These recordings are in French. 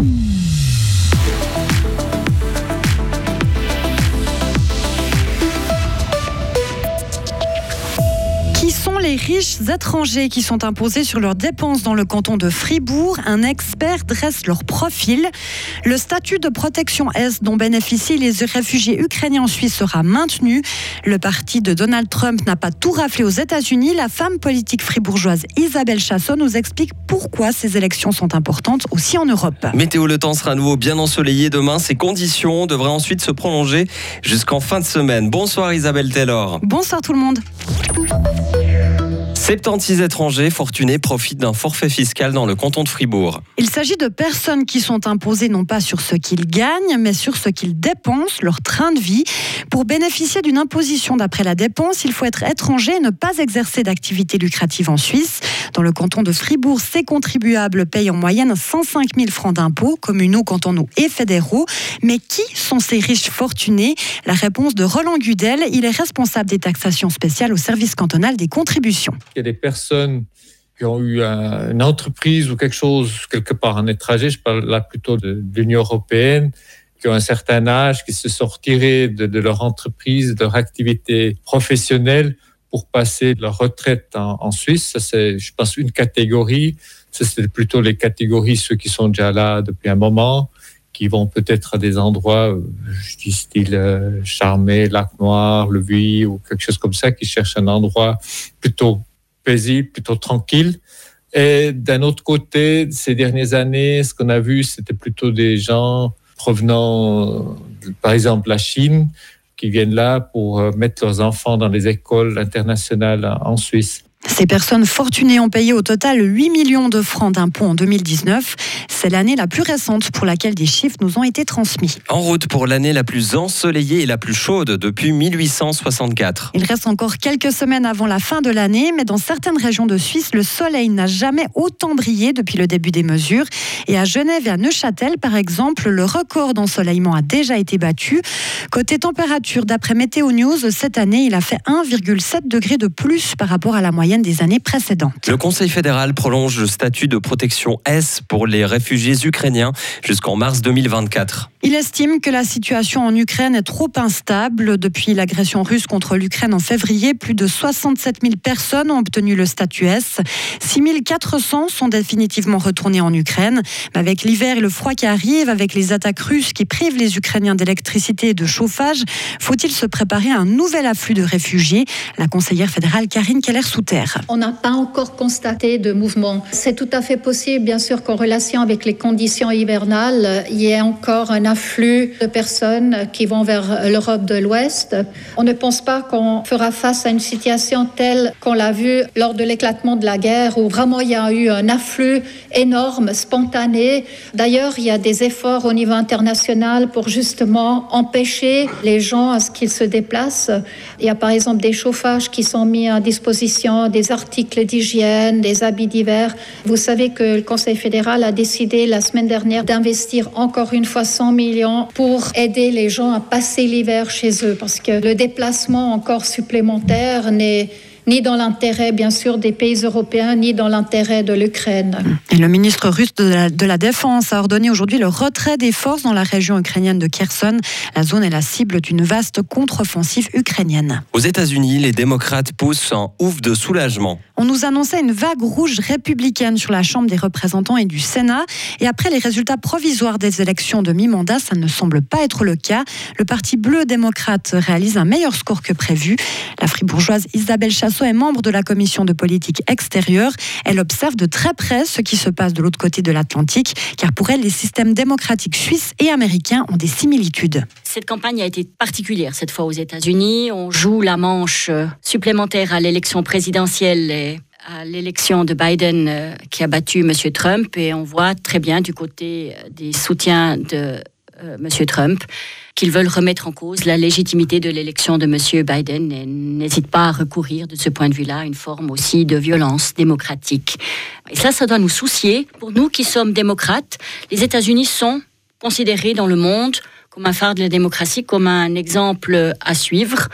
les riches étrangers qui sont imposés sur leurs dépenses dans le canton de Fribourg. Un expert dresse leur profil. Le statut de protection S dont bénéficient les réfugiés ukrainiens en Suisse sera maintenu. Le parti de Donald Trump n'a pas tout raflé aux États-Unis. La femme politique fribourgeoise Isabelle Chasson nous explique pourquoi ces élections sont importantes aussi en Europe. Météo, le temps sera à nouveau bien ensoleillé demain. Ces conditions devraient ensuite se prolonger jusqu'en fin de semaine. Bonsoir Isabelle Taylor. Bonsoir tout le monde. 76 étrangers fortunés profitent d'un forfait fiscal dans le canton de Fribourg. Il s'agit de personnes qui sont imposées non pas sur ce qu'ils gagnent, mais sur ce qu'ils dépensent, leur train de vie. Pour bénéficier d'une imposition d'après la dépense, il faut être étranger et ne pas exercer d'activité lucrative en Suisse. Dans le canton de Fribourg, ces contribuables payent en moyenne 105 000 francs d'impôts, communaux, cantonaux et fédéraux. Mais qui sont ces riches fortunés? La réponse de Roland Gudel, il est responsable des taxations spéciales au service cantonal des contributions il y a des personnes qui ont eu une entreprise ou quelque chose quelque part en étranger, je parle là plutôt de, l'Union européenne, qui ont un certain âge, qui se sont retirés de, leur entreprise, de leur activité professionnelle pour passer leur retraite en, Suisse. Ça, c'est, je pense, une catégorie. Ça, c'est plutôt les catégories, ceux qui sont déjà là depuis un moment, qui vont peut-être à des endroits, je dis style euh, Charmé, Lac Noir, Le Vuy ou quelque chose comme ça, qui cherchent un endroit plutôt paisible, plutôt tranquille. Et d'un autre côté, ces dernières années, ce qu'on a vu, c'était plutôt des gens provenant, par exemple, la Chine, qui viennent là pour euh, mettre leurs enfants dans les écoles internationales en Suisse. Ces personnes fortunées ont payé au total 8 millions de francs d'impôts en 2019. C'est l'année la plus récente pour laquelle des chiffres nous ont été transmis. En route pour l'année la plus ensoleillée et la plus chaude depuis 1864. Il reste encore quelques semaines avant la fin de l'année, mais dans certaines régions de Suisse, le soleil n'a jamais autant brillé depuis le début des mesures. Et à Genève et à Neuchâtel, par exemple, le record d'ensoleillement a déjà été battu. Côté température, d'après Météo News, cette année, il a fait 1,7 degré de plus par rapport à la moyenne des années précédentes. Le Conseil fédéral prolonge le statut de protection S pour les réfugiés ukrainiens jusqu'en mars 2024. Il estime que la situation en Ukraine est trop instable. Depuis l'agression russe contre l'Ukraine en février, plus de 67 000 personnes ont obtenu le statut S. 6 400 sont définitivement retournés en Ukraine. avec l'hiver et le froid qui arrivent, avec les attaques russes qui privent les Ukrainiens d'électricité et de chauffage, faut-il se préparer à un nouvel afflux de réfugiés? La conseillère fédérale Karine Keller-Souter. On n'a pas encore constaté de mouvement. C'est tout à fait possible, bien sûr, qu'en relation avec les conditions hivernales, il y ait encore un flux de personnes qui vont vers l'Europe de l'Ouest. On ne pense pas qu'on fera face à une situation telle qu'on l'a vu lors de l'éclatement de la guerre, où vraiment il y a eu un afflux énorme, spontané. D'ailleurs, il y a des efforts au niveau international pour justement empêcher les gens à ce qu'ils se déplacent. Il y a par exemple des chauffages qui sont mis à disposition, des articles d'hygiène, des habits d'hiver. Vous savez que le Conseil fédéral a décidé la semaine dernière d'investir encore une fois 100 000 millions pour aider les gens à passer l'hiver chez eux, parce que le déplacement encore supplémentaire n'est ni dans l'intérêt, bien sûr, des pays européens, ni dans l'intérêt de l'Ukraine. Et le ministre russe de la, de la, Défense a ordonné aujourd'hui le retrait des forces dans la région ukrainienne de Kherson. La zone est la cible d'une vaste contre-offensive ukrainienne. Aux États-Unis, les démocrates poussent un ouf de soulagement. On nous annonçait une vague rouge républicaine sur la Chambre des représentants et du Sénat. Et après les résultats provisoires des élections de mi-mandat, ça ne semble pas être le cas. Le Parti bleu démocrate réalise un meilleur score que prévu. La fribourgeoise Isabelle Chassot est membre de la commission de politique extérieure. Elle observe de très près ce qui se passe de l'autre côté de l'Atlantique, car pour elle, les systèmes démocratiques suisses et américains ont des similitudes. Cette campagne a été particulière cette fois aux États-Unis. On joue la manche euh, supplémentaire à l'élection présidentielle et à l'élection de Biden euh, qui a battu M. Trump et on voit très bien du côté euh, des soutiens de M. Trump qu'ils veulent remettre en cause la légitimité de l'élection de M. Biden et n'hésitent pas à recourir de ce point de vue-là à une forme aussi de violence démocratique. Et ça, ça doit nous soucier. Pour nous qui sommes démocrates, les États-Unis sont considérés dans le monde comme un phare de la démocratie, comme un exemple à suivre.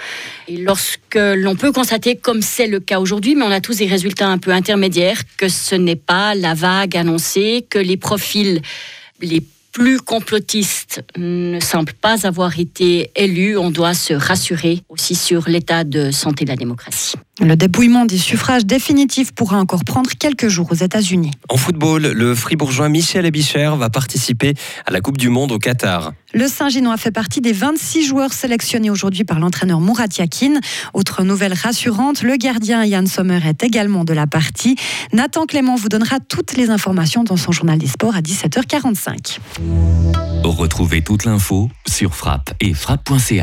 Et lorsque l'on peut constater, comme c'est le cas aujourd'hui, mais on a tous des résultats un peu intermédiaires, que ce n'est pas la vague annoncée, que les profils les plus complotistes ne semblent pas avoir été élus, on doit se rassurer aussi sur l'état de santé de la démocratie. Le dépouillement des suffrages définitifs pourra encore prendre quelques jours aux États-Unis. En football, le fribourgeois Michel Ebicher va participer à la Coupe du Monde au Qatar. Le Saint-Ginois fait partie des 26 joueurs sélectionnés aujourd'hui par l'entraîneur Murat Yakin. Autre nouvelle rassurante, le gardien Yann Sommer est également de la partie. Nathan Clément vous donnera toutes les informations dans son journal des sports à 17h45. Retrouvez toute l'info sur frappe et frappe.ch.